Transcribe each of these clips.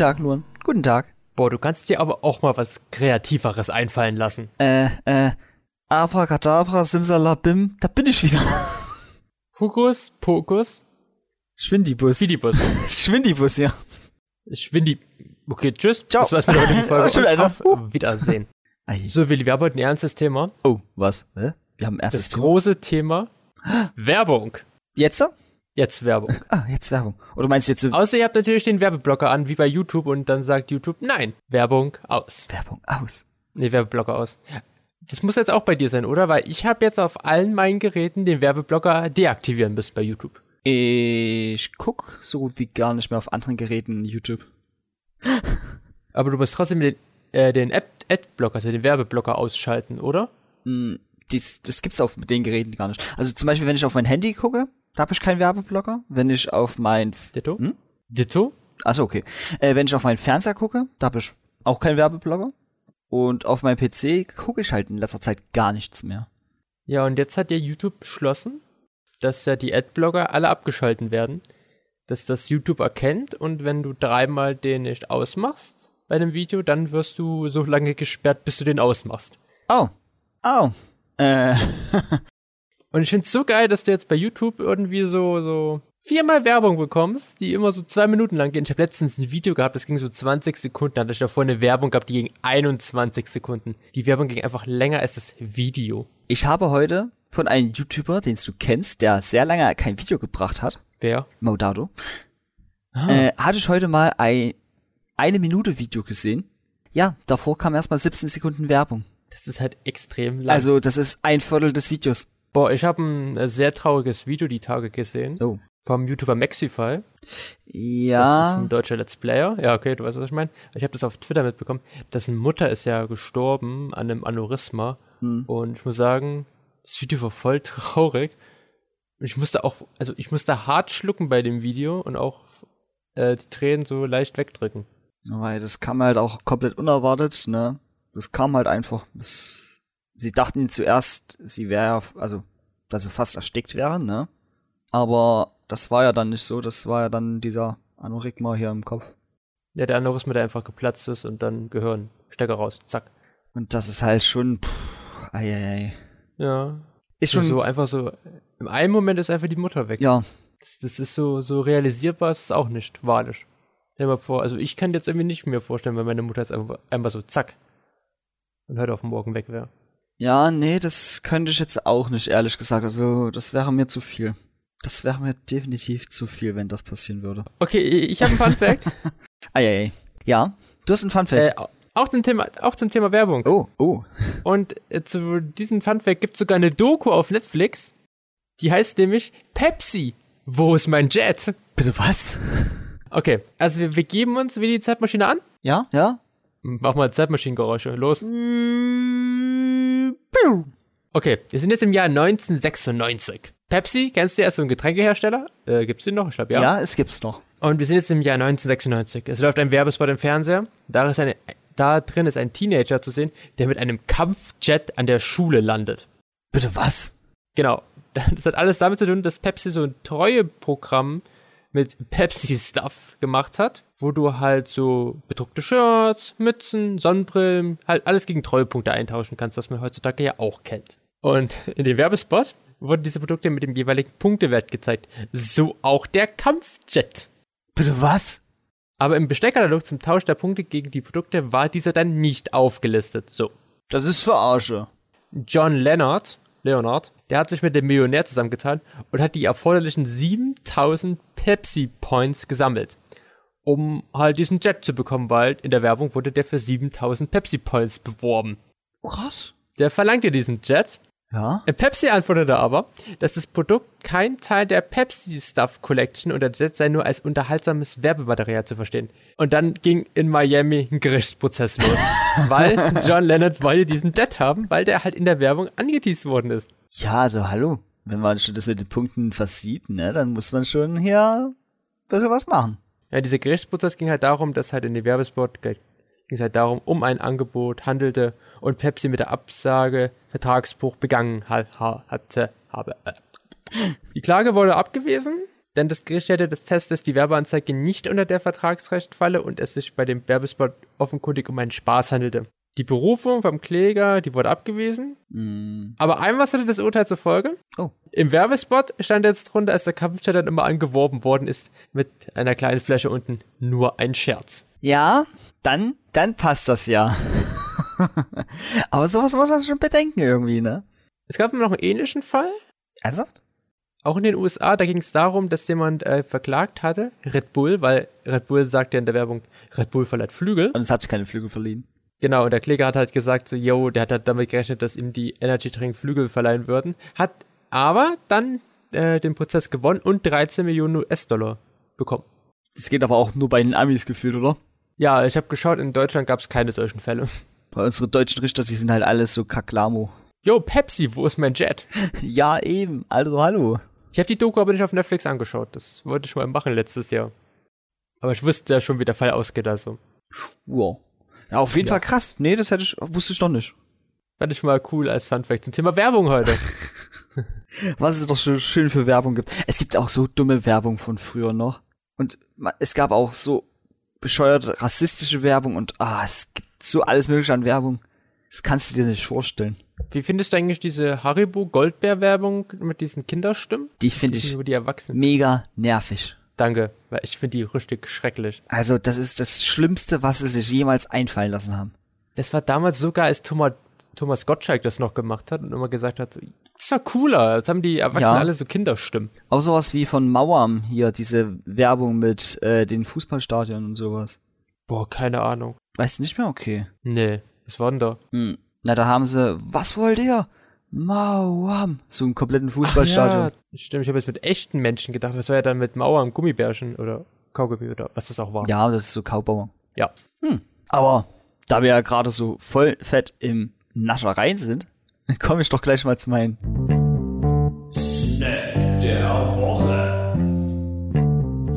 Tag, Luan. Guten Tag. Boah, du kannst dir aber auch mal was Kreativeres einfallen lassen. Äh, äh, Abracadabra, Simsalabim, da bin ich wieder. Hokus, Pokus, Schwindibus. Fidibus. Schwindibus, ja. Schwindi. Okay, tschüss. Ciao. Das war's mit der heutigen Folge. Auf Wiedersehen. So, Willi, wir haben heute ein ernstes Thema. Oh, was? Hä? Wir haben ein erstes Das Thema. große Thema Werbung. Jetzt? Jetzt Werbung. Ah, jetzt Werbung. Oder meinst du jetzt Außer ihr habt natürlich den Werbeblocker an, wie bei YouTube, und dann sagt YouTube, nein, Werbung aus. Werbung aus? Nee, Werbeblocker aus. Das muss jetzt auch bei dir sein, oder? Weil ich habe jetzt auf allen meinen Geräten den Werbeblocker deaktivieren müssen bei YouTube. Ich guck so gut wie gar nicht mehr auf anderen Geräten YouTube. Aber du musst trotzdem den, äh, den Adblocker, also den Werbeblocker ausschalten, oder? Hm, dies, das gibt's auf den Geräten gar nicht. Also zum Beispiel, wenn ich auf mein Handy gucke, da habe ich keinen Werbeblocker. Wenn ich auf mein Ditto? Hm? Ditto? Achso, okay. Äh, wenn ich auf meinen Fernseher gucke, da habe ich auch keinen Werbeblocker. Und auf meinem PC gucke ich halt in letzter Zeit gar nichts mehr. Ja, und jetzt hat ja YouTube beschlossen, dass ja die Adblocker alle abgeschalten werden. Dass das YouTube erkennt und wenn du dreimal den nicht ausmachst bei dem Video, dann wirst du so lange gesperrt, bis du den ausmachst. Oh. Oh. Äh. Und ich find's so geil, dass du jetzt bei YouTube irgendwie so, so viermal Werbung bekommst, die immer so zwei Minuten lang gehen. Ich habe letztens ein Video gehabt, das ging so 20 Sekunden, da hatte ich davor eine Werbung gehabt, die ging 21 Sekunden. Die Werbung ging einfach länger als das Video. Ich habe heute von einem YouTuber, den du kennst, der sehr lange kein Video gebracht hat, Wer? Modado, Ah. äh, hatte ich heute mal ein eine Minute Video gesehen. Ja, davor kam erstmal 17 Sekunden Werbung. Das ist halt extrem lang. Also, das ist ein Viertel des Videos. Boah, ich habe ein äh, sehr trauriges Video die Tage gesehen. Oh. Vom YouTuber Maxify. Das ist Ja. ein deutscher Let's Player. Ja, okay, du weißt, was ich meine. Ich habe das auf Twitter mitbekommen. Dessen Mutter ist ja gestorben an einem Aneurysma. Hm. Und ich muss sagen, das Video war voll traurig. Und ich musste auch, also ich musste hart schlucken bei dem Video und auch äh, die Tränen so leicht wegdrücken. Weil das kam halt auch komplett unerwartet, ne? Das kam halt einfach. Das, sie dachten zuerst, sie wäre, also, dass sie fast erstickt wären, ne? Aber das war ja dann nicht so, das war ja dann dieser Aneurysma hier im Kopf. Ja, der Aneurysma, der einfach geplatzt ist und dann Gehirn, Stecker raus, zack. Und das ist halt schon, pff, ei, ei, ei. Ja. Ist schon, so einfach so, im einen Moment ist einfach die Mutter weg. ja, Das, das ist so, so realisierbar, ist es auch nicht, wahrlich. Stell dir mal vor, also ich kann jetzt irgendwie nicht mir vorstellen, wenn meine Mutter jetzt einfach, einfach so zack und heute auf morgen weg wäre. Ja, nee, das könnte ich jetzt auch nicht, ehrlich gesagt. Also, das wäre mir zu viel. Das wäre mir definitiv zu viel, wenn das passieren würde. Okay, ich habe einen Fun Fact. Ei, ei, ei. Ja, du hast einen Fun Fact. äh, auch, zum Thema, auch zum Thema Werbung. oh, oh. Und äh, zu diesem Fun Fact gibt es sogar eine Doku auf Netflix. Die heißt nämlich Pepsi. Wo ist mein Jet? Bitte was? Okay, also wir, wir geben uns wie die Zeitmaschine an. Ja, ja. Mach mal Zeitmaschinengeräusche. Los. Okay, wir sind jetzt im Jahr 1996. Pepsi, kennst du ja, ist so ein Getränkehersteller? Äh, gibt's den noch? Ich glaube, ja. ja. es gibt's noch. Und wir sind jetzt im Jahr 1996. Es läuft ein Werbespot im Fernseher. Da, ist eine, da drin ist ein Teenager zu sehen, der mit einem Kampfjet an der Schule landet. Bitte was? Genau. Das hat alles damit zu tun, dass Pepsi so ein Treueprogramm mit Pepsi-Stuff gemacht hat, wo du halt so bedruckte Shirts, Mützen, Sonnenbrillen, halt alles gegen Treuepunkte eintauschen kannst, was man heutzutage ja auch kennt. Und in dem Werbespot wurden diese Produkte mit dem jeweiligen Punktewert gezeigt. So auch der Kampfjet. Bitte was? Aber im Bestellkatalog zum Tausch der Punkte gegen die Produkte war dieser dann nicht aufgelistet. So. Das ist Verarsche. John Leonard, Leonard, der hat sich mit dem Millionär zusammengetan und hat die erforderlichen 7000 Pepsi Points gesammelt, um halt diesen Jet zu bekommen, weil in der Werbung wurde der für 7000 Pepsi Points beworben. Krass. Der verlangte diesen Jet. Ja? Äh, Pepsi antwortete aber, dass das Produkt kein Teil der Pepsi Stuff Collection und Jet sei nur als unterhaltsames Werbematerial zu verstehen. Und dann ging in Miami ein Gerichtsprozess los, weil John Leonard wollte diesen Jet haben, weil der halt in der Werbung angeteased worden ist. Ja, also hallo. Wenn man schon das mit den Punkten versieht, ne, dann muss man schon hier ein bisschen was machen. Ja, dieser Gerichtsprozess ging halt darum, dass halt in dem Werbespot ging es halt darum, um ein Angebot handelte und Pepsi mit der Absage Vertragsbruch begangen ha ha hatte, habe. Die Klage wurde abgewiesen denn das Gericht stellte fest, dass die Werbeanzeige nicht unter der Vertragsrecht falle und es sich bei dem Werbespot offenkundig um einen Spaß handelte. Die Berufung vom Kläger, die wurde abgewiesen. Mm. Aber einmal hatte das Urteil zur Folge. Oh. Im Werbespot stand jetzt drunter, als der Kampfjet dann immer angeworben worden ist, mit einer kleinen Fläche unten nur ein Scherz. Ja, dann, dann passt das ja. Aber sowas muss man schon bedenken irgendwie, ne? Es gab noch einen ähnlichen Fall, Ernsthaft? auch in den USA. Da ging es darum, dass jemand äh, verklagt hatte, Red Bull, weil Red Bull sagt ja in der Werbung, Red Bull verleiht Flügel. Und es hat sich keine Flügel verliehen. Genau, und der Kläger hat halt gesagt, so, yo, der hat halt damit gerechnet, dass ihm die Energy Drink Flügel verleihen würden. Hat aber dann äh, den Prozess gewonnen und 13 Millionen US-Dollar bekommen. Das geht aber auch nur bei den Amis gefühlt, oder? Ja, ich habe geschaut, in Deutschland gab es keine solchen Fälle. Bei unseren deutschen Richter, die sind halt alles so kaklamo. Yo, Pepsi, wo ist mein Jet? Ja, eben. Also, hallo. Ich habe die Doku aber nicht auf Netflix angeschaut. Das wollte ich mal machen letztes Jahr. Aber ich wusste ja schon, wie der Fall ausgeht, also. Wow. Ja, auf jeden Ja. Fall krass. Nee, das hätte ich, wusste ich noch nicht. Fand ich mal cool als Funfact zum Thema Werbung heute. Was es doch so schön für Werbung gibt. Es gibt auch so dumme Werbung von früher noch. Und es gab auch so bescheuerte rassistische Werbung und ah, es gibt so alles mögliche an Werbung. Das kannst du dir nicht vorstellen. Wie findest du eigentlich diese Haribo Goldbeer-Werbung mit diesen Kinderstimmen? Die finde ich über die Erwachsenen. mega nervig. Danke, weil ich finde die richtig schrecklich. Also, das ist das Schlimmste, was sie sich jemals einfallen lassen haben. Das war damals sogar, als Thomas, Thomas Gottschalk das noch gemacht hat und immer gesagt hat, so, das war cooler. Jetzt haben die Erwachsenen Ja. alle so Kinderstimmen. Auch sowas wie von Mauern hier, diese Werbung mit äh, den Fußballstadien und sowas. Boah, keine Ahnung. Weißt du nicht mehr? Okay. Nee, was war denn da? Hm. Na, da haben sie, was wollt ihr? Mauam. So einen kompletten Fußballstadion. Ja, stimmt, ich habe jetzt mit echten Menschen gedacht. Das war ja dann mit Mauern, Gummibärchen oder Kaugummi oder was das auch war. Ja, das ist so Kaubauer. Ja. Hm. Aber da wir ja gerade so voll fett im Naschereien sind, komme ich doch gleich mal zu meinen.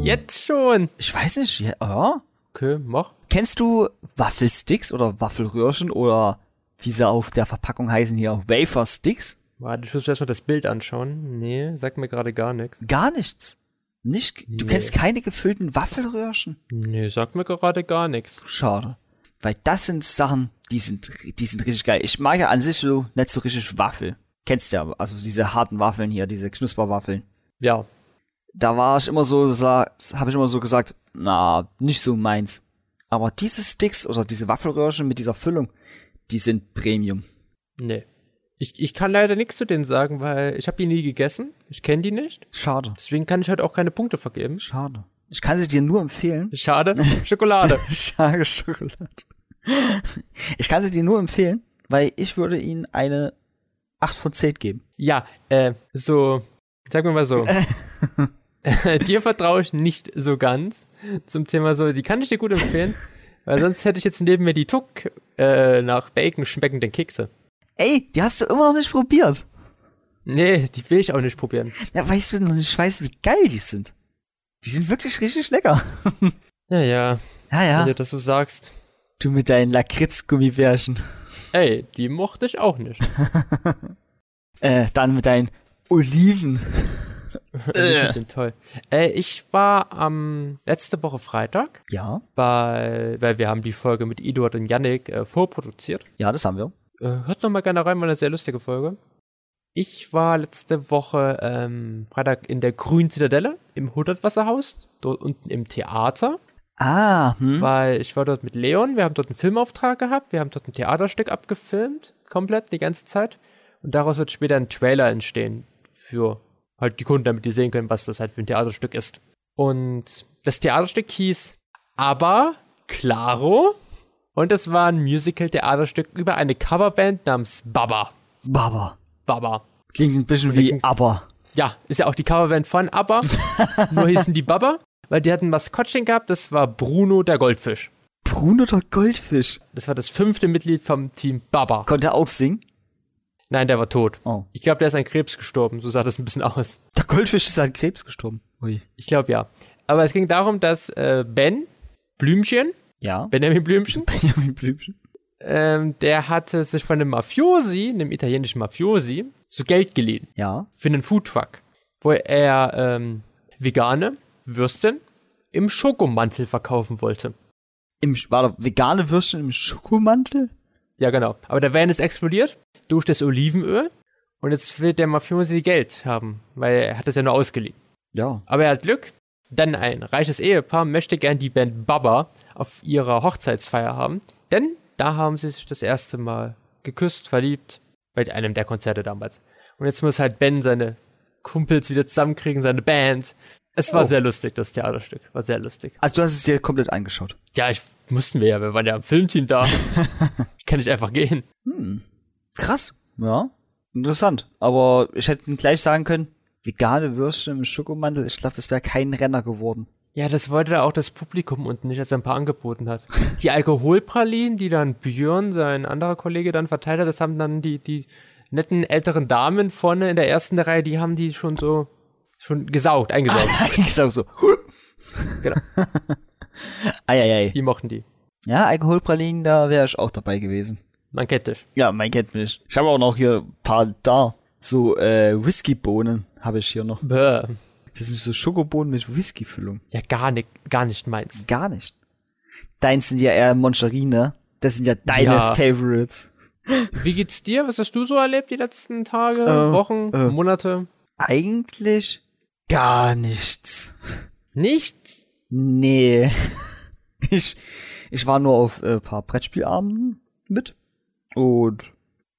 Jetzt schon. Ich weiß nicht, ja, ja. Okay, mach. Kennst du Waffelsticks oder Waffelröhrchen oder wie sie auf der Verpackung heißen hier, Wafer-Sticks? Warte, ich muss mir erstmal das Bild anschauen. Nee, sagt mir gerade gar nichts. Gar nichts. Nicht, du Nee. kennst keine gefüllten Waffelröhrchen? Nee, sagt mir gerade gar nichts. Schade. Weil das sind Sachen, die sind, die sind richtig geil. Ich mag ja an sich so nicht so richtig Waffel. Kennst du ja, also diese harten Waffeln hier, diese Knusperwaffeln. Ja. Da war ich immer so, habe ich immer so gesagt, na, nicht so meins. Aber diese Sticks oder diese Waffelröhrchen mit dieser Füllung, die sind Premium. Nee. Ich, ich kann leider nichts zu denen sagen, weil ich habe die nie gegessen. Ich kenne die nicht. Schade. Deswegen kann ich halt auch keine Punkte vergeben. Schade. Ich kann sie dir nur empfehlen. Schade. Schokolade. Schade Schokolade. Ich kann sie dir nur empfehlen, weil ich würde ihnen eine 8 von 10 geben. Ja, äh, so, sag mir mal so. dir vertraue ich nicht so ganz zum Thema so, die kann ich dir gut empfehlen, weil sonst hätte ich jetzt neben mir die Tuck äh, nach Bacon schmeckenden Kekse. Ey, die hast du immer noch nicht probiert. Nee, die will ich auch nicht probieren. Ja, weißt du noch nicht, weißt, wie geil die sind. Die sind wirklich richtig lecker. Ja, ja, Ja, wenn ja. du das so sagst. Du mit deinen Lakritz-Gummibärchen. Ey, die mochte ich auch nicht. Äh, dann mit deinen Oliven. Die sind toll. Äh, ich war am letzte Woche Freitag Ja. bei, weil wir haben die Folge mit Eduard und Yannick äh, vorproduziert. Ja, das haben wir. Äh, hört noch mal gerne rein, war eine sehr lustige Folge. Ich war letzte Woche ähm, Freitag in der Grünen Zitadelle im Hundertwasserhaus, dort unten im Theater, Ah, hm. weil ich war dort mit Leon, wir haben dort einen Filmauftrag gehabt, wir haben dort ein Theaterstück abgefilmt, komplett die ganze Zeit. Und daraus wird später ein Trailer entstehen für halt die Kunden, damit die sehen können, was das halt für ein Theaterstück ist. Und das Theaterstück hieß Aber Claro. Und es war ein Musical-Theaterstück über eine Coverband namens Baba. Baba. Baba. Klingt ein bisschen wie aber. Ja, ist ja auch die Coverband von ABBA. Nur hießen die Baba, weil die hatten ein Maskottchen gehabt, das war Bruno der Goldfisch. Bruno der Goldfisch. Das war das fünfte Mitglied vom Team Baba. Konnte er auch singen? Nein, der war tot. Oh. Ich glaube, der ist an Krebs gestorben, so sah das ein bisschen aus. Der Goldfisch ist an Krebs gestorben. Ui. Ich glaube ja. Aber es ging darum, dass äh, Ben Blümchen, Ja. Benjamin Blümchen, Benjamin Blümchen. ähm, der hatte sich von einem Mafiosi, einem italienischen Mafiosi, so Geld geliehen Ja. für einen Foodtruck, wo er ähm, vegane Würstchen im Schokomantel verkaufen wollte. Im, war da vegane Würstchen im Schokomantel? Ja, genau. Aber der Van ist explodiert durch das Olivenöl und jetzt will der Mafiosi Geld haben, weil er hat es ja nur ausgeliehen. Ja. Aber er hat Glück, denn ein reiches Ehepaar möchte gern die Band Baba auf ihrer Hochzeitsfeier haben, denn da haben sie sich das erste Mal geküsst, verliebt, bei einem der Konzerte damals. Und jetzt muss halt Ben seine Kumpels wieder zusammenkriegen, seine Band. Es war Oh. sehr lustig, das Theaterstück. War sehr lustig. Also du hast es dir komplett angeschaut. Ja, ich mussten wir ja, wir waren ja am Filmteam da. Kann ich einfach gehen. Krass. Ja. Interessant. Aber ich hätte gleich sagen können, vegane Würstchen im Schokomantel, ich glaube, das wäre kein Renner geworden. Ja, das wollte auch das Publikum unten nicht, als er ein paar angeboten hat. Die Alkoholpralinen, die dann Björn, sein anderer Kollege, dann verteilt hat, das haben dann die, die netten älteren Damen vorne in der ersten Reihe, die haben die schon so, schon gesaugt, eingesaugt. ich sag so. Genau. Eieiei. Die mochten die. Ja, Alkoholpralinen, da wäre ich auch dabei gewesen. Man kennt dich. Ja, mein kennt mich. Ich habe auch noch hier ein paar da. So äh, Whiskybohnen habe ich hier noch. Bäh. Das sind so Schokobohnen mit Whiskyfüllung. Ja, gar nicht, gar nicht meins. Gar nicht. Deins sind ja eher Moncherine. Das sind ja deine Ja. Favorites. Wie geht's dir? Was hast du so erlebt die letzten Tage, Äh, Wochen, äh. Monate? Eigentlich gar nichts. Nichts? Nee. Ich, ich war nur auf ein äh, paar Brettspielabenden mit. Und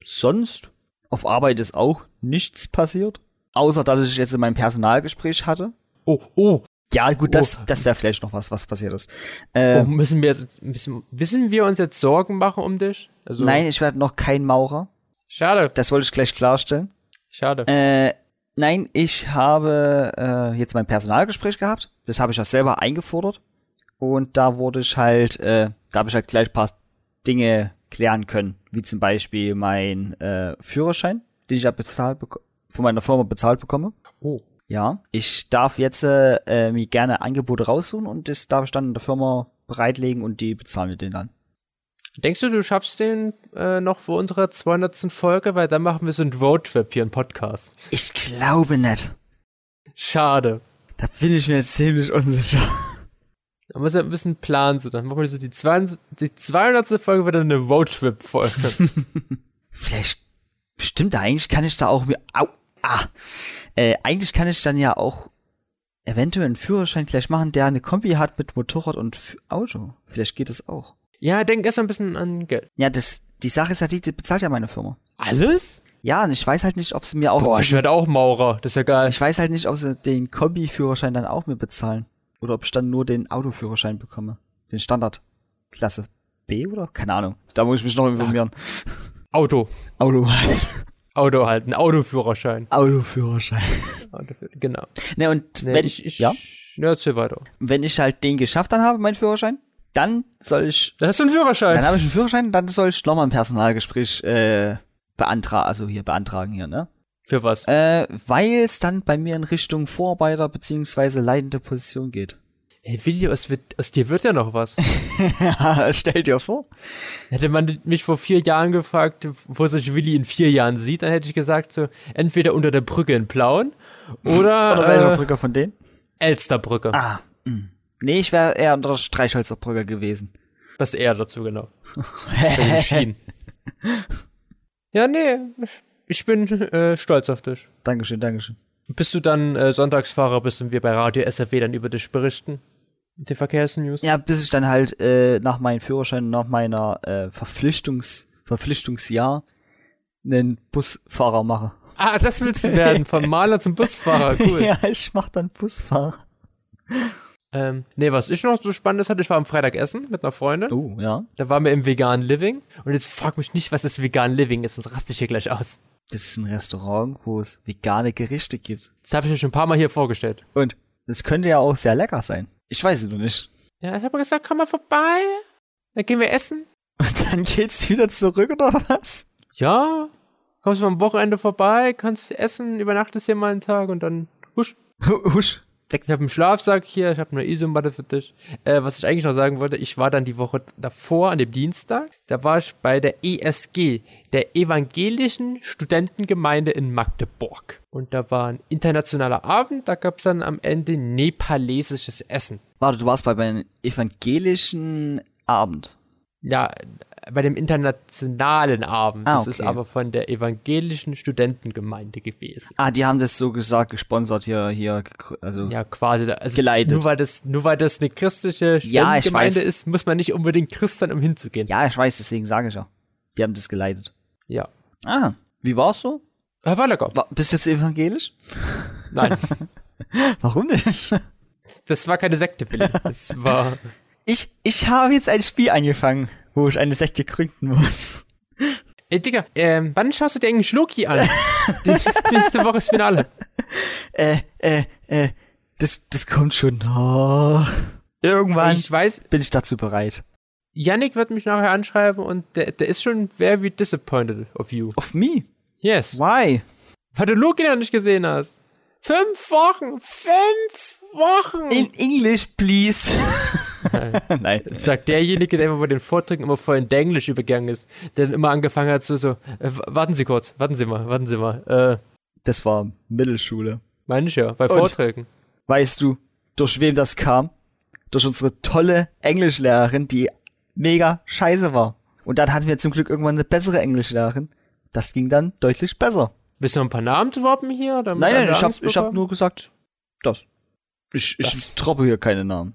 sonst auf Arbeit ist auch nichts passiert. Außer, dass ich jetzt in meinem Personalgespräch hatte. Oh, oh, Ja, gut, das, Oh. das wäre vielleicht noch was, was passiert ist. oh Äh, müssen wir jetzt, müssen, müssen wir uns jetzt Sorgen machen um dich? Also, Nein, ich werde noch kein Maurer. Schade, Das wollte ich gleich klarstellen. schade. Äh, nein, ich habe äh, jetzt mein Personalgespräch gehabt. Das habe ich ja selber eingefordert. Und da wurde ich halt, äh, da habe ich halt gleich ein paar Dinge klären können. Wie zum Beispiel mein äh, Führerschein, den ich ja bezahlt von meiner Firma bezahlt bekomme. Oh. Ja, ich darf jetzt äh, mir gerne Angebote raussuchen und das darf ich dann in der Firma bereitlegen und die bezahlen wir den dann. Denkst du, du schaffst den äh, noch vor unserer 200. Folge? Weil dann machen wir so einen Roadtrip hier, einen Podcast. Ich glaube nicht. Schade. Da bin ich mir ziemlich unsicher. Da muss ja ein bisschen planen, so. Dann machen wir so die 200. Die 200. Folge wird dann eine Roadtrip-Folge. Vielleicht stimmt da eigentlich kann ich da auch mir au ah äh, eigentlich kann ich dann ja auch eventuell einen Führerschein gleich machen, der eine Kombi hat mit Motorrad und Auto. Vielleicht geht das auch. ja, denk erst mal ein bisschen an Geld. Ja, das die Sache ist ja die, die bezahlt ja meine Firma. Alles? Ja, und ich weiß halt nicht, ob sie mir auch Boah, ich werde auch Maurer. Das ist ja geil. ich weiß halt nicht, ob sie den Kombi-Führerschein dann auch mir bezahlen oder ob ich dann nur den Autoführerschein bekomme, den Standard Klasse B oder keine Ahnung. Da muss ich mich noch informieren. Auto. Auto Auto halten. Autoführerschein. Autoführerschein. Autoführ genau. Ne und Nee, wenn ich, ich, ja Ja, erzähl weiter. wenn ich halt den geschafft dann habe, meinen Führerschein, dann soll ich, Da hast du einen Führerschein. dann habe ich einen Führerschein, dann soll ich nochmal ein Personalgespräch äh, beantragen, also hier beantragen hier, ne? Für was? Äh, weil es dann bei mir in Richtung Vorarbeiter beziehungsweise leitende Position geht. Ey, Willi, aus, aus dir wird ja noch was. stell dir vor. Hätte man mich vor vier Jahren gefragt, wo sich Willi in vier Jahren sieht, dann hätte ich gesagt, so, entweder unter der Brücke in Plauen oder, Oder welcher äh, Brücker von denen? Elsterbrücke. Ah, mh. Nee, ich wäre eher unter der Streichholzer Brücke gewesen. Was eher dazu, genau. Ja, nee, ich bin äh, stolz auf dich. Dankeschön, Dankeschön. Bist du dann äh, Sonntagsfahrer bist und wir bei Radio SRW dann über dich berichten? Mit den Verkehrsnews? Ja, bis ich dann halt äh, nach meinem Führerschein, nach meiner äh, Verpflichtungs Verpflichtungsjahr einen Busfahrer mache. Ah, das willst du werden, vom Maler zum Busfahrer, cool. ja, ich mach dann Busfahrer. Ähm, nee, was ich noch so Spannendes hatte, ich war am Freitag essen mit einer Freundin. Oh, ja. Da waren wir im Vegan Living. Und jetzt frag mich nicht, was das Vegan Living ist, sonst raste ich hier gleich aus. Das ist ein Restaurant, wo es vegane Gerichte gibt. Das habe ich mir schon ein paar Mal hier vorgestellt. Und das könnte ja auch sehr lecker sein. Ich weiß es nur nicht. Ja, ich habe gesagt, komm mal vorbei. Dann gehen wir essen. Und dann geht's wieder zurück oder was? Ja, kommst du mal am Wochenende vorbei, kannst essen, übernachtest hier mal einen Tag und dann husch. Husch. Ich habe einen Schlafsack hier, ich habe eine Isomatte für dich. Äh, was ich eigentlich noch sagen wollte, ich war dann die Woche davor, an dem Dienstag, da war ich bei der ESG, der Evangelischen Studentengemeinde in Magdeburg. Und da war ein internationaler Abend, da gab es dann am Ende nepalesisches Essen. Warte, du warst bei einem evangelischen Abend. Ja, bei dem internationalen Abend. Ah, Das ist okay. aber von der Evangelischen Studentengemeinde gewesen. Ah, die haben das so gesagt, gesponsert hier, hier, also. Ja, quasi. Also Geleitet. Nur weil, das, nur weil das eine christliche Ja, ich Studentengemeinde weiß. ist, muss man nicht unbedingt Christ sein, um hinzugehen. Ja, ich weiß, deswegen sage ich ja. Die haben das geleitet. Ja. Ah, wie war's so? Äh, War lecker. War, bist du jetzt evangelisch? Nein, Warum nicht? das war keine Sekte, Willi. Das war. Ich, ich habe jetzt ein Spiel angefangen, wo ich eine Sekte gründen muss. Ey, Digga, ähm, wann schaust du dir eigentlich Schloki an? Nächste Woche ist Finale. Äh, äh, äh, das, das kommt schon noch. Irgendwann Ich weiß, bin ich dazu bereit. Yannick wird mich nachher anschreiben und der, der ist schon very disappointed of you. Of me? Yes. Why? Weil du Loki noch nicht gesehen hast. Fünf Wochen! Fünf Wochen! In English, please. Nein. sagt derjenige, der immer bei den Vorträgen immer voll in Englisch übergegangen ist, der dann immer angefangen hat, so, so, äh, warten Sie kurz, warten Sie mal, warten Sie mal, äh, Das war Mittelschule. meine ich ja, bei Und? Vorträgen. Weißt du, durch wem das kam? Durch unsere tolle Englischlehrerin, die mega scheiße war. Und dann hatten wir zum Glück irgendwann eine bessere Englischlehrerin. Das ging dann deutlich besser. Willst du noch ein paar Namen droppen hier? Nein, nein, ich hab, Angst ich hab nur gesagt, das. Ich, ich Das. droppe hier keine Namen.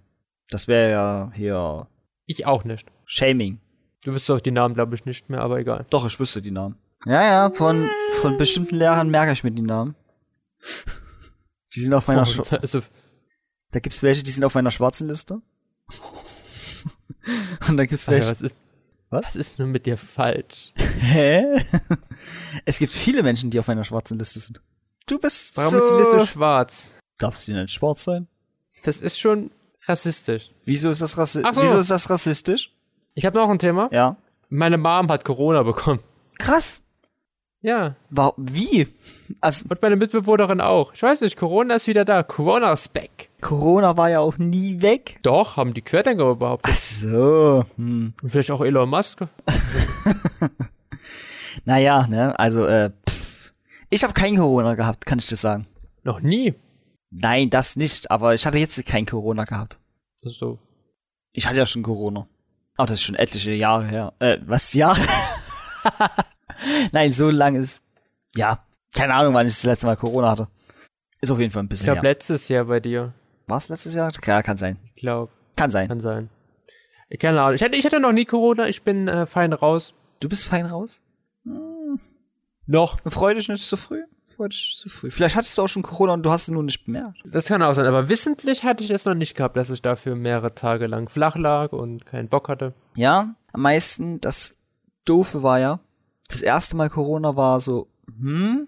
Das wäre ja hier Ich auch nicht. Shaming. Du wirst doch die Namen, glaube ich, nicht mehr, aber egal. Doch, ich wüsste die Namen. Ja, ja, von, von bestimmten Lehrern merke ich mir die Namen. Die sind auf meiner, Sch also, da gibt's welche, die sind auf meiner schwarzen Liste. Und da gibt's Alter, welche. was ist, Was? was ist nun mit dir falsch? Hä? Es gibt viele Menschen, die auf meiner schwarzen Liste sind. Du bist Warum so... ist die Liste schwarz? Darf sie nicht schwarz sein? Das ist schon rassistisch. Wieso ist das rassi Ach so. Wieso ist das rassistisch? Ich habe noch ein Thema. Ja. Meine Mom hat Corona bekommen. Krass. Ja. Wa wie? Also, Und meine Mitbewohnerin auch. Ich weiß nicht, Corona ist wieder da. Corona ist back. Corona war ja auch nie weg. Doch, haben die Querdenker behauptet. Ach so. Hm. Und vielleicht auch Elon Musk. Naja, ne, also, äh, pff. ich habe kein Corona gehabt, kann ich das sagen. Noch nie. Nein, das nicht, aber ich hatte jetzt kein Corona gehabt. Das ist so. Ich hatte ja schon Corona. Aber das ist schon etliche Jahre her. Äh, was, Jahre? Nein, so lang ist, ja, keine Ahnung, wann ich das letzte Mal Corona hatte. Ist auf jeden Fall ein Ich bisschen glaube, her. letztes Jahr bei dir. War es letztes Jahr? Ja, kann sein. Ich glaube, Kann sein. kann sein. Keine Ahnung. Ich hatte, ich hatte noch nie Corona. Ich bin äh, fein raus. Du bist fein raus? Noch. Freu dich nicht zu früh. Freu dich nicht zu früh. Vielleicht hattest du auch schon Corona und du hast es nur nicht bemerkt. Das kann auch sein. Aber wissentlich hatte ich es noch nicht gehabt, dass ich dafür mehrere Tage lang flach lag und keinen Bock hatte. Ja, am meisten, das Doofe war ja, das erste Mal Corona war so, hm,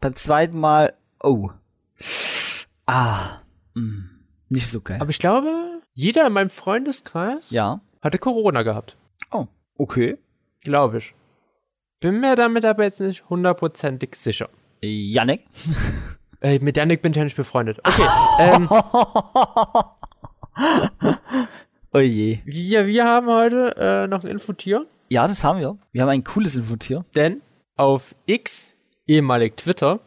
beim zweiten Mal, oh, ah, hm, nicht so geil. Aber ich glaube, jeder in meinem Freundeskreis ja. hatte Corona gehabt. Oh, okay. Glaube ich. Bin mir damit aber jetzt nicht hundertprozentig sicher. Yannick? Äh, mit Janik bin ich ja nicht befreundet. Okay, ähm, Oh je. wir, wir haben heute äh, noch ein Infotier, Ja, das haben wir. Wir haben ein cooles Infotier. denn auf X, ehemalig Twitter,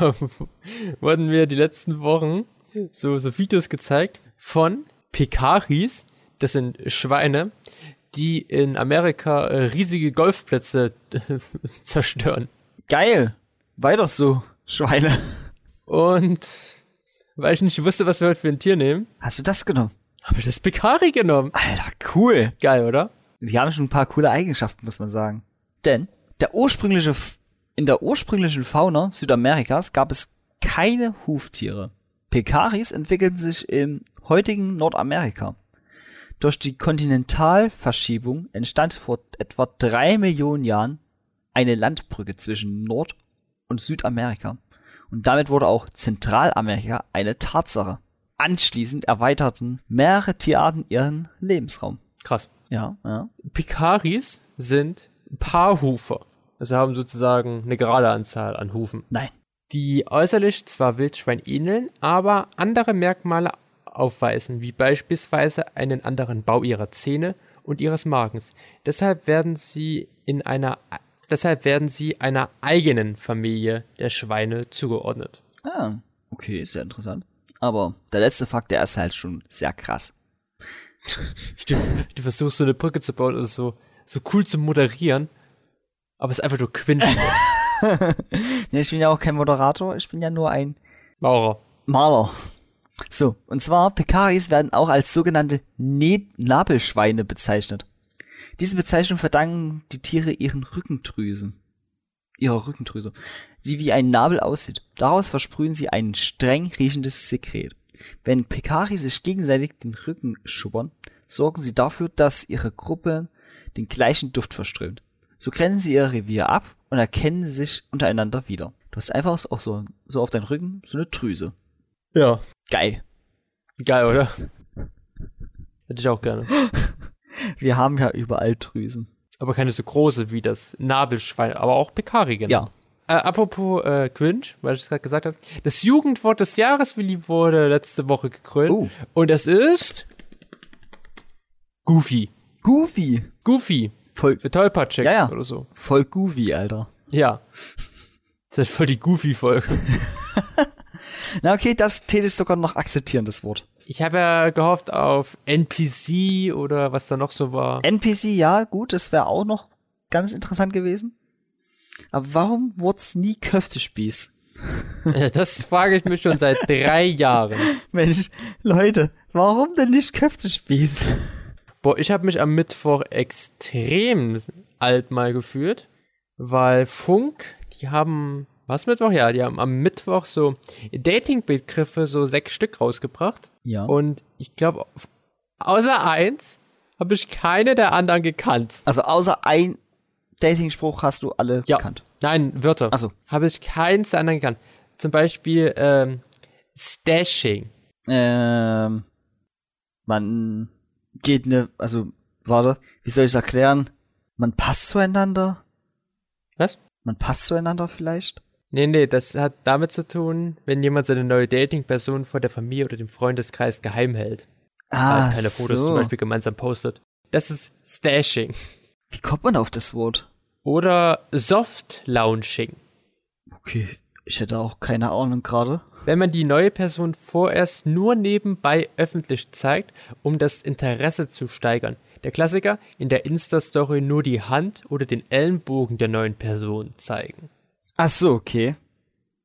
wurden mir die letzten Wochen so, so Videos gezeigt von Pekaris, das sind Schweine, die in Amerika äh, riesige Golfplätze zerstören. Geil. Weiter so, Schweine. Und weil ich nicht wusste, was wir heute für ein Tier nehmen, Hast du das genommen? habe ich das Pekari genommen. Alter, cool. Geil, oder? Die haben schon ein paar coole Eigenschaften, muss man sagen. Denn der ursprüngliche, in der ursprünglichen Fauna Südamerikas gab es keine Huftiere. Pekaris entwickelten sich im heutigen Nordamerika. Durch die Kontinentalverschiebung entstand vor etwa drei Millionen Jahren eine Landbrücke zwischen Nord- und Südamerika. Und damit wurde auch Zentralamerika eine Tatsache. Anschließend erweiterten mehrere Tierarten ihren Lebensraum. Krass. Ja, ja. Pekaris sind Paarhufer. Also haben sozusagen eine gerade Anzahl an Hufen. Nein. die äußerlich zwar Wildschwein ähneln, aber andere Merkmale aufweisen, wie beispielsweise einen anderen Bau ihrer Zähne und ihres Magens. Deshalb werden sie in einer deshalb werden sie einer eigenen Familie der Schweine zugeordnet. Ah, okay, sehr interessant. Aber der letzte Fakt, der ist halt schon sehr krass. Du, du versuchst so eine Brücke zu bauen oder so, so cool zu moderieren, aber es ist einfach nur quinschen. nee, ich bin ja auch kein Moderator, ich bin ja nur ein Maurer. Maler. So, und zwar Pekaris werden auch als sogenannte ne Nabelschweine bezeichnet. Diese Bezeichnung verdanken die Tiere ihren Rückendrüsen. Ihrer Rückendrüse, die wie ein Nabel aussieht. Daraus versprühen sie ein streng riechendes Sekret. Wenn Pekari sich gegenseitig den Rücken schubbern, sorgen sie dafür, dass ihre Gruppe den gleichen Duft verströmt. So grenzen sie ihr Revier ab und erkennen sich untereinander wieder. Du hast einfach auch so, so auf deinen Rücken so eine Drüse. Ja. Geil. Geil, oder? Hätte ich auch gerne. Wir haben ja überall Drüsen. Aber keine so große wie das Nabelschwein, aber auch Pekari, genau. Ja. Äh, apropos äh, cringe, weil ich es gerade gesagt habe. Das Jugendwort des Jahres, Willi, wurde letzte Woche gekrönt. Oh. Und das ist Goofy. Goofy. Goofy. Voll, Für tollpatschig Ja, ja. oder so. voll Goofy, Alter. Ja. Das ist voll die Goofy-Folge. Na okay, das täte ich sogar noch akzeptieren, das Wort. Ich habe ja gehofft auf NPC oder was da noch so war. NPC, ja, gut, das wäre auch noch ganz interessant gewesen. Aber warum wurd's nie Köftespieß? Das frage ich mich schon seit drei Jahren. Mensch, Leute, warum denn nicht Köftespieß? Boah, ich habe mich am Mittwoch extrem alt mal gefühlt, weil Funk, die haben, was Mittwoch? Ja, die haben am Mittwoch so Dating-Begriffe, so sechs Stück rausgebracht. Ja. Und ich glaube, außer eins habe ich keine der anderen gekannt. Also außer ein Dating-Spruch hast du alle Ja. bekannt. Nein, Wörter. Ach so. Habe ich keins der anderen gekannt. Zum Beispiel ähm, Stashing. Ähm, man geht ne, also, warte, wie soll ich erklären? Man passt zueinander? Was? Man passt zueinander vielleicht? Nee, nee, das hat damit zu tun, wenn jemand seine neue Dating-Person vor der Familie oder dem Freundeskreis geheim hält. Ah, keine Fotos so. zum Beispiel gemeinsam postet. Das ist Stashing. Wie kommt man auf das Wort? Oder Soft-Launching. Okay, ich hätte auch keine Ahnung gerade. Wenn man die neue Person vorerst nur nebenbei öffentlich zeigt, um das Interesse zu steigern. Der Klassiker, in der Insta-Story nur die Hand oder den Ellenbogen der neuen Person zeigen. Ach so, okay.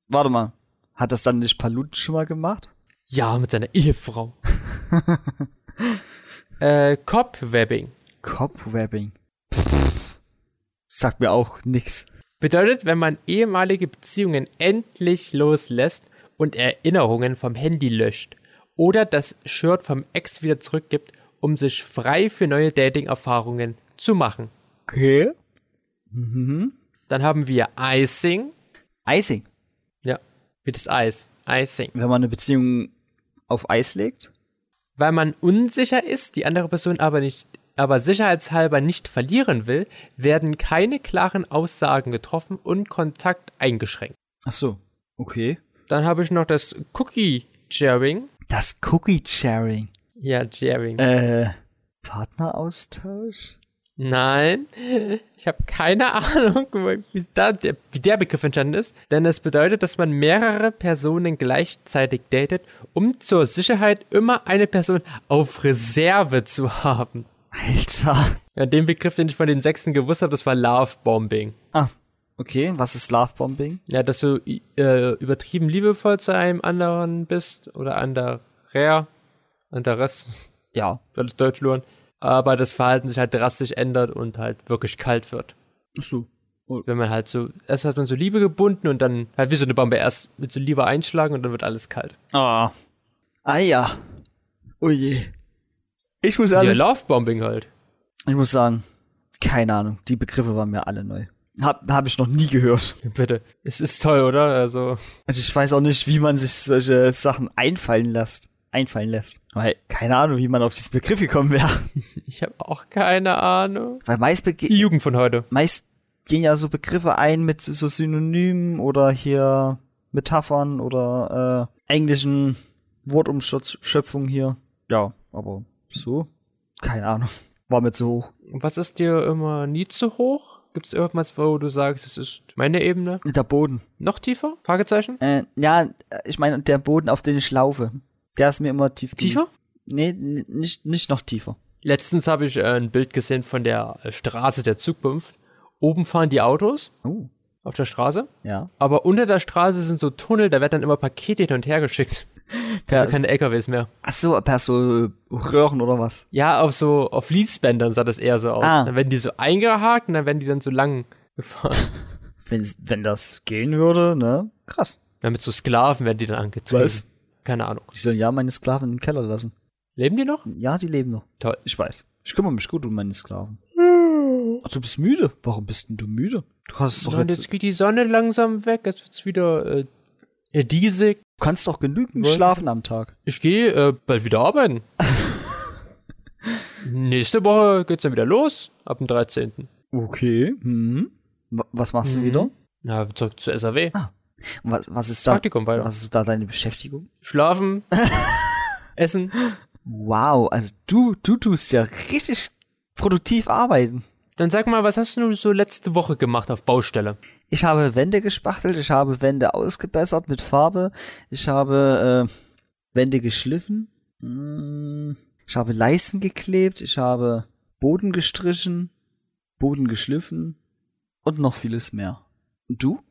Warte mal. Hat das dann nicht Palut schon mal gemacht? Ja, mit seiner Ehefrau. äh, Cobwebbing. Cobwebbing. Sagt mir auch nix. Bedeutet, wenn man ehemalige Beziehungen endlich loslässt und Erinnerungen vom Handy löscht oder das Shirt vom Ex wieder zurückgibt, um sich frei für neue Dating-Erfahrungen zu machen. Okay. Dann haben wir Icing. Icing. Ja, wie das Eis. Icing. Wenn man eine Beziehung auf Eis legt? Weil man unsicher ist, die andere Person aber nicht, aber sicherheitshalber nicht verlieren will, werden keine klaren Aussagen getroffen und Kontakt eingeschränkt. Ach so. Okay. Dann habe ich noch das Cookie-Sharing. Das Cookie-Sharing. Ja, Sharing. Äh, Partneraustausch? Nein, ich habe keine Ahnung, wie, der, wie der Begriff entstanden ist, denn es bedeutet, dass man mehrere Personen gleichzeitig datet, um zur Sicherheit immer eine Person auf Reserve zu haben. Alter. Ja, den Begriff, den ich von den Sechsten gewusst habe, das war Lovebombing. Ah, okay. Was ist Lovebombing? Ja, dass du äh, übertrieben liebevoll zu einem anderen bist oder anderer, anderes, Ja. alles Deutsch lernen, aber das Verhalten sich halt drastisch ändert und halt wirklich kalt wird. Ach so. wenn man halt so, erst hat man so Liebe gebunden und dann halt wie so eine Bombe erst mit so Liebe einschlagen und dann wird alles kalt. Ah. Ah ja. Oh je. Ich muss Ja, ehrlich, Lovebombing halt. ich muss sagen, keine Ahnung. Die Begriffe waren mir alle neu. Hab, hab ich noch nie gehört. Bitte. Es ist toll, oder? Also, Also ich weiß auch nicht, wie man sich solche Sachen einfallen lässt. Einfallen lässt. Weil, keine Ahnung, wie man auf diesen Begriff gekommen wäre. ich habe auch keine Ahnung. Weil meist, Die Jugend von heute. meist gehen ja so Begriffe ein mit so Synonymen oder hier Metaphern oder äh, englischen Wortumschöpfungen hier. Ja, aber so, keine Ahnung. War mir zu hoch. Was ist dir immer nie zu hoch? Gibt es irgendwas, wo du sagst, es ist meine Ebene? Der Boden. Noch tiefer? Fragezeichen? Äh, ja, ich meine, der Boden, auf den ich laufe, der ist mir immer tief. Tiefer? Nee, nicht, nicht noch tiefer. Letztens habe ich äh, ein Bild gesehen von der äh, Straße der Zukunft. Oben fahren die Autos Oh, auf der Straße, ja. aber unter der Straße sind so Tunnel, da werden dann immer Pakete hin und her geschickt. Per, Also keine LKWs mehr. ach so, per so Röhren oder was? Ja, auf so, auf Fließbändern sah das eher so aus. Ah. Dann werden die so eingehakt und dann werden die dann so lang gefahren. Wenn, wenn das gehen würde, ne? Krass. Ja, mit so Sklaven werden die dann angetrieben. Was? Keine Ahnung. Ich soll ja meine Sklaven im Keller lassen. Leben die noch? Ja, die leben noch. Toll. Ich weiß. Ich kümmere mich gut um meine Sklaven. Ach, du bist müde. Warum bist denn du müde? Du hast es doch und jetzt, jetzt geht die Sonne langsam weg, jetzt wird's wieder äh, äh, diesig. du kannst doch genügend Was? schlafen am Tag. Ich gehe äh, bald wieder arbeiten. Nächste Woche geht's dann wieder los, ab dem 13. Okay. Wa- Was machst du Mhm. wieder? Ja, zurück zu SAW. Und Was, was ist da? Praktikum weiter. Was ist da deine Beschäftigung? Schlafen, essen. Wow, also du, du tust ja richtig produktiv arbeiten. Dann sag mal, was hast du so letzte Woche gemacht auf Baustelle? Ich habe Wände gespachtelt, ich habe Wände ausgebessert mit Farbe, ich habe äh, Wände geschliffen, mm, ich habe Leisten geklebt, ich habe Boden gestrichen, Boden geschliffen und noch vieles mehr. Und du?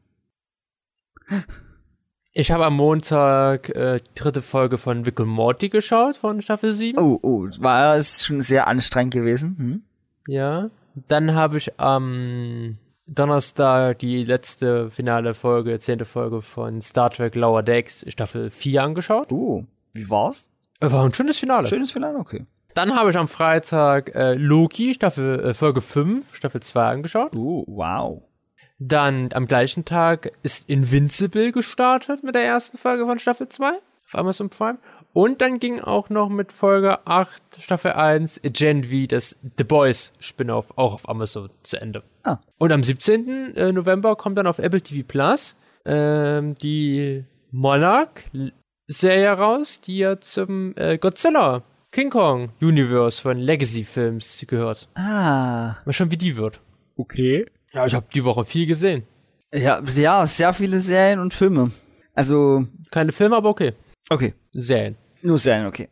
Ich habe am Montag äh, die dritte Folge von Rick Morty geschaut, von Staffel 7. Oh, oh, war es schon sehr anstrengend gewesen. Hm? Ja. Dann habe ich am Donnerstag die letzte finale Folge, zehnte Folge von Star Trek Lower Decks, Staffel 4 angeschaut. Oh, wie war's? War ein schönes Finale. Schönes Finale, okay. Dann habe ich am Freitag äh, Loki, Staffel, äh, Folge 5, Staffel 2 angeschaut. Oh, wow. Dann am gleichen Tag ist Invincible gestartet mit der ersten Folge von Staffel 2 auf Amazon Prime. Und dann ging auch noch mit Folge 8, Staffel 1, Gen V, das The Boys Spin-off, auch auf Amazon zu Ende. Ah. Und am 17. äh, November kommt dann auf Apple TV Plus ähm, die Monarch-Serie raus, die ja zum äh, Godzilla King Kong Universe von Legacy Films gehört. Ah, Mal schauen, wie die wird. okay. Ja, ich habe die Woche viel gesehen. Ja, ja, sehr viele Serien und Filme. Also, Keine Filme, aber okay. okay. Serien. Nur Serien, okay.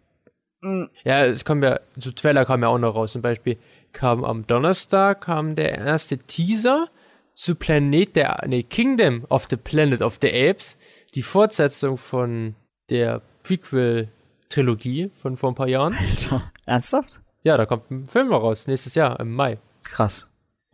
Ja, es kam ja, so Trailer kam ja auch noch raus. Zum Beispiel kam am Donnerstag kam der erste Teaser zu Planet der, nee, Kingdom of the Planet of the Apes. Die Fortsetzung von der Prequel-Trilogie von vor ein paar Jahren. Alter, ernsthaft? Ja, da kommt ein Film raus, nächstes Jahr, im Mai. Krass.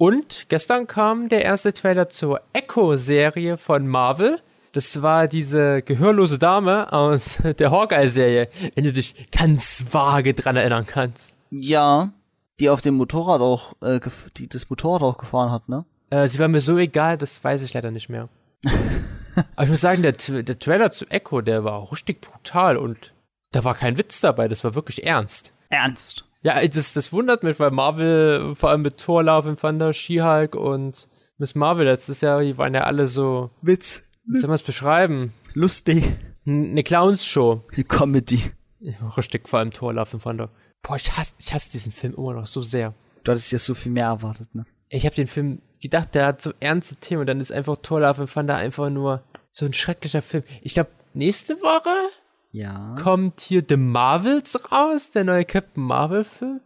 Und gestern kam der erste Trailer zur Echo-Serie von Marvel. Das war diese gehörlose Dame aus der Hawkeye-Serie, wenn du dich ganz vage dran erinnern kannst. Ja, die auf dem Motorrad auch, äh, die das Motorrad auch gefahren hat, ne? Äh, sie war mir so egal, das weiß ich leider nicht mehr. Aber ich muss sagen, der, der Trailer zu Echo, der war richtig brutal und da war kein Witz dabei, das war wirklich ernst. Ernst. Ja, das, das wundert mich, weil Marvel, vor allem mit Thor, Love and Thunder, She-Hulk und Miss Marvel letztes Jahr, die waren ja alle so, Witz. wie soll man es beschreiben? Lustig. Eine Clowns-Show. Die Comedy. Richtig, vor allem Thor, Love and Thunder. Boah, ich hasse, ich hasse diesen Film immer noch so sehr. Du hattest ja so viel mehr erwartet, ne? Ich habe den Film gedacht, der hat so ernste Themen und dann ist einfach Thor, Love and Thunder einfach nur so ein schrecklicher Film. Ich glaube, nächste Woche Ja. kommt hier The Marvels raus, der neue Captain Marvel-Film.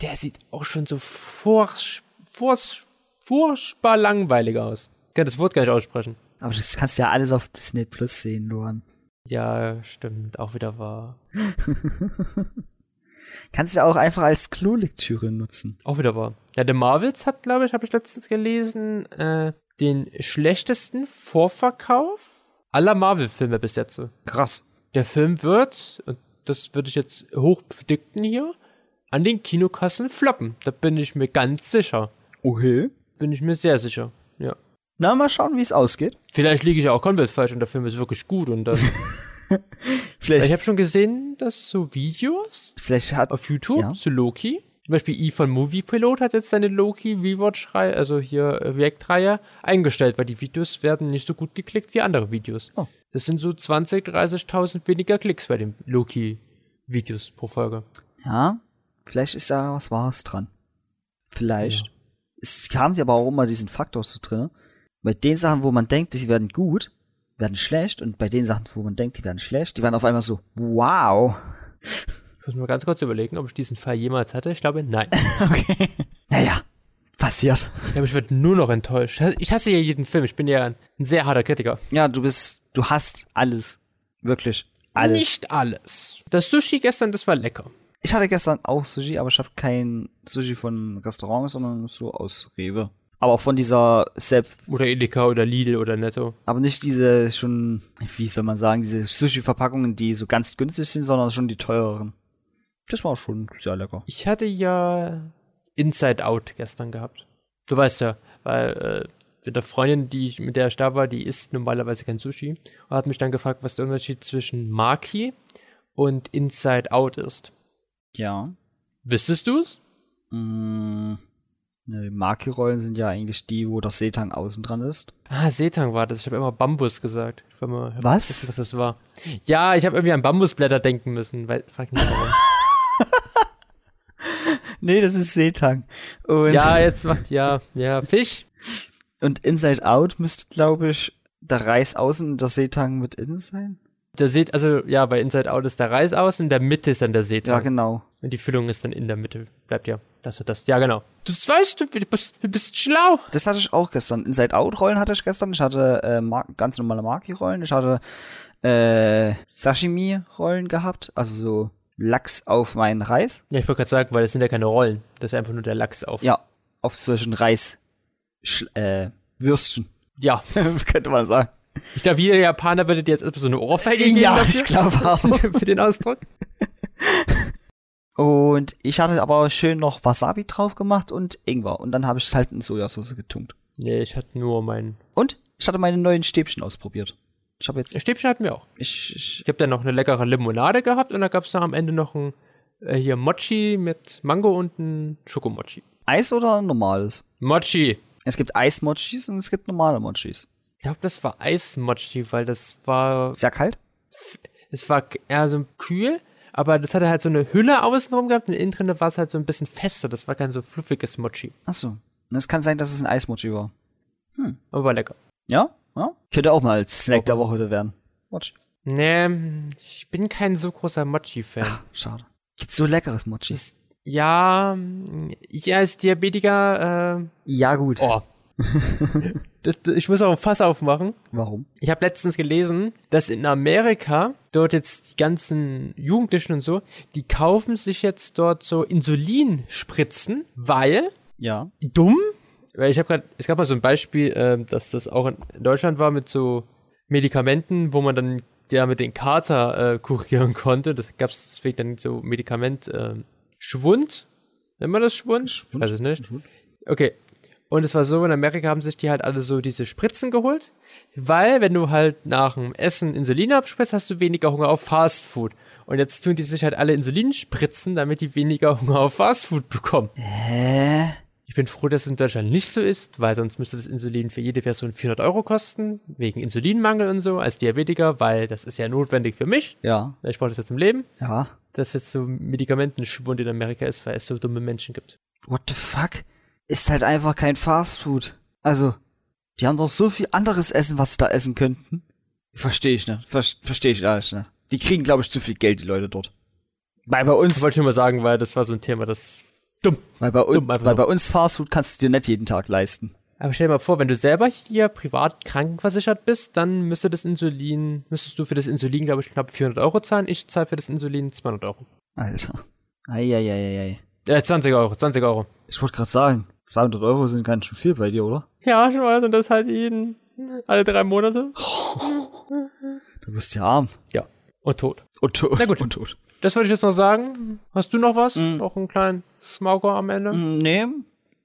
Der sieht auch schon so furch, furch, furchtbar langweilig aus. Ich kann das Wort gar nicht aussprechen. Aber das kannst du ja alles auf Disney Plus sehen, Luan. Ja, stimmt, auch wieder wahr. Kannst du ja auch einfach als Klolektüre nutzen. Auch wieder wahr. Ja, The Marvels hat, glaube ich, habe ich letztens gelesen, äh, den schlechtesten Vorverkauf aller Marvel-Filme bis jetzt. Krass. Der Film wird, und das würde ich jetzt hoch predikten hier, an den Kinokassen floppen. Da bin ich mir ganz sicher. Okay. Bin ich mir sehr sicher. Ja. Na, mal schauen, wie es ausgeht. Vielleicht liege ich auch komplett falsch und der Film ist wirklich gut und dann. Vielleicht, ich habe schon gesehen, dass so Videos vielleicht hat, auf YouTube Ja. zu Loki, Zum Beispiel E von Movie Pilot hat jetzt seine Loki Rewatch-Reihe, also hier äh, React-Reihe, eingestellt, weil die Videos werden nicht so gut geklickt wie andere Videos. Oh. Das sind so 20, 30.000 weniger Klicks bei den Loki-Videos pro Folge. Ja, vielleicht ist da was Wahres dran. Vielleicht. Es haben sie aber auch immer diesen Faktor so drin. Bei den Sachen, wo man denkt, sie werden gut, werden schlecht. Und bei den Sachen, wo man denkt, die werden schlecht, die werden auf einmal so, wow. Ich muss mal ganz kurz überlegen, ob ich diesen Fall jemals hatte. Ich glaube, nein. Okay. Naja, passiert. Ich glaube, ich werde nur noch enttäuscht. Ich hasse ja jeden Film. Ich bin ja ein sehr harter Kritiker. Ja, du bist, du hast alles. Wirklich. Alles. Nicht alles. Das Sushi gestern, das war lecker. Ich hatte gestern auch Sushi, aber ich habe kein Sushi von Restaurant, sondern so aus Rewe. Aber auch von dieser Sepp, Oder Edeka oder Lidl oder Netto. aber nicht diese schon, wie soll man sagen, diese Sushi-Verpackungen, die so ganz günstig sind, sondern schon die teureren. Das war schon sehr lecker. Ich hatte ja Inside Out gestern gehabt. Du weißt ja, weil äh, mit der Freundin, die ich, mit der ich da war, die isst normalerweise kein Sushi. Und hat mich dann gefragt, was der Unterschied zwischen Maki und Inside Out ist. Ja. Wüsstest du's? Mm, ne, Maki-Rollen sind ja eigentlich die, wo das Seetang außen dran ist. Ah, Seetang war das. Ich habe immer Bambus gesagt. Ich hab Was? vergessen, Was das war. Ja, ich habe irgendwie an Bambusblätter denken müssen. Weil, frag mich warum. Nee, das ist Seetang. Und, ja, jetzt macht, ja, ja, Fisch. und Inside Out müsste, glaube ich, der Reis außen und der Seetang mit innen sein. Der Seet, also ja, bei Inside Out ist der Reis aus, in der Mitte ist dann der Ja, Seetang. genau. Und die Füllung ist dann in der Mitte. Bleibt ja. Das und das. Ja, genau. Du weißt, du bist, du bist schlau. Das hatte ich auch gestern. Inside Out Rollen hatte ich gestern. Ich hatte äh, Mar ganz normale Maki Rollen. Ich hatte äh, Sashimi Rollen gehabt, also so Lachs auf meinen Reis. Ja, ich wollte gerade sagen, weil das sind ja keine Rollen. Das ist einfach nur der Lachs auf. Ja, auf solchen Reis Sch äh, Würstchen, Ja. könnte man sagen. Ich glaube, jeder Japaner würde dir jetzt erstmal so eine Ohrfeige geben Ja, dafür. ich glaube auch. Für den Ausdruck. Und ich hatte aber schön noch Wasabi drauf gemacht und Ingwer. Und dann habe ich es halt in Sojasauce getunkt. Nee, ich hatte nur mein. Und ich hatte meine neuen Stäbchen ausprobiert. Ich habe jetzt. Stäbchen hatten wir auch. Ich, ich, Ich habe dann noch eine leckere Limonade gehabt und da gab es noch am Ende noch ein äh, hier Mochi mit Mango und ein Schokomochi. Eis oder normales? Mochi. Es gibt Eismochis und es gibt normale Mochis. Ich glaube, das war Eismochi, weil das war Sehr kalt? es war eher so kühl, aber das hatte halt so eine Hülle außenrum gehabt und innen drin war es halt so ein bisschen fester. Das war kein so fluffiges Mochi. Achso. Und es kann sein, dass es ein Eismochi war. Aber war lecker. Ja? Ja? Könnte auch mal als Snack der Woche werden. Mochi. Nee, ich bin kein so großer Mochi-Fan. Schade. Gibt's so leckeres Mochi? Ist- Ja, ich als Diabetiker, äh, Ja, gut. oh. das, das, ich muss auch ein Fass aufmachen. Warum? Ich habe letztens gelesen, dass in Amerika dort jetzt die ganzen Jugendlichen und so, die kaufen sich jetzt dort so Insulinspritzen, weil Ja. dumm, weil ich habe gerade, es gab mal so ein Beispiel, äh, dass das auch in Deutschland war mit so Medikamenten, wo man dann ja mit den Kater äh, kurieren konnte. Das gab es deswegen dann so Medikament äh, Schwund. Nennt man das Schwund? Schwund? Weiß es nicht. Okay. Und es war so, in Amerika haben sich die halt alle so diese Spritzen geholt, weil wenn du halt nach dem Essen Insulin abspritzt, hast du weniger Hunger auf Fast Food. Und jetzt tun die sich halt alle Insulin spritzen, damit die weniger Hunger auf Fast Food bekommen. Hä? Ich bin froh, dass es in Deutschland nicht so ist, weil sonst müsste das Insulin für jede Person 400 Euro kosten, wegen Insulinmangel und so, als Diabetiker, weil das ist ja notwendig für mich. Ja. Ich brauche das jetzt im Leben, Ja. dass jetzt so Medikamentenschwund in Amerika ist, weil es so dumme Menschen gibt. What the fuck? Ist halt einfach kein Fast Food. Also, die haben doch so viel anderes Essen, was sie da essen könnten. Verstehe ich nicht. Ver Verstehe ich alles nicht. Die kriegen, glaube ich, zu viel Geld, die Leute dort. Weil bei Das uns, wollte ich nur mal sagen, weil das war so ein Thema, das dumm. weil bei, un dumm weil nur. bei uns Fast Food kannst du dir nicht jeden Tag leisten. Aber stell dir mal vor, wenn du selber hier privat krankenversichert bist, dann müsste das Insulin, müsstest du für das Insulin, glaube ich, knapp 400 Euro zahlen. Ich zahle für das Insulin 200 Euro. Alter. Eieieiei. Äh, 20 Euro, 20 Euro. Ich wollte gerade sagen, 200 Euro sind ganz schön viel bei dir, oder? Ja, ich weiß, und das halt jeden, alle drei Monate. Du bist ja arm. Ja. Und tot. Und tot. Na gut. Und tot. Das wollte ich jetzt noch sagen. Hast du noch was? Mm. Noch einen kleinen Schmauker am Ende? Mm, Nee,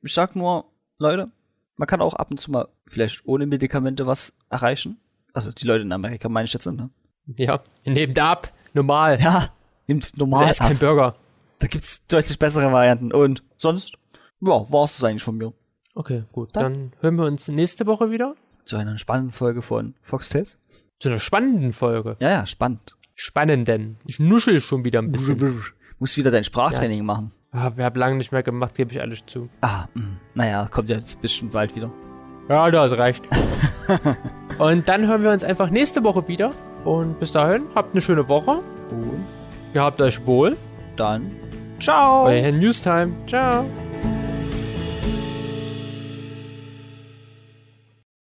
ich sag nur, Leute, man kann auch ab und zu mal vielleicht ohne Medikamente was erreichen. Also die Leute in Amerika meine ich jetzt, ne? Ja. Nehmt ab. Normal. Ja, nimmt Du normal ab. kein Burger. Da gibt's deutlich bessere Varianten. Und sonst, ja, war's das eigentlich von mir. Okay, gut. Dann- Dann hören wir uns nächste Woche wieder Zu einer spannenden Folge von Foxtails. zu einer spannenden Folge. Ja, ja, spannend. Spannenden. Ich nuschel schon wieder ein bisschen. Muss wieder dein Sprachtraining machen. Ah, wir haben lange nicht mehr gemacht, gebe ich alles zu. Ah, mh. naja, kommt ja jetzt bestimmt bald wieder. Ja, das reicht. Und dann hören wir uns einfach nächste Woche wieder. Und bis dahin, habt eine schöne Woche. Und Ihr habt euch wohl. dann, ciao. Euer Herr Newstime. Ciao.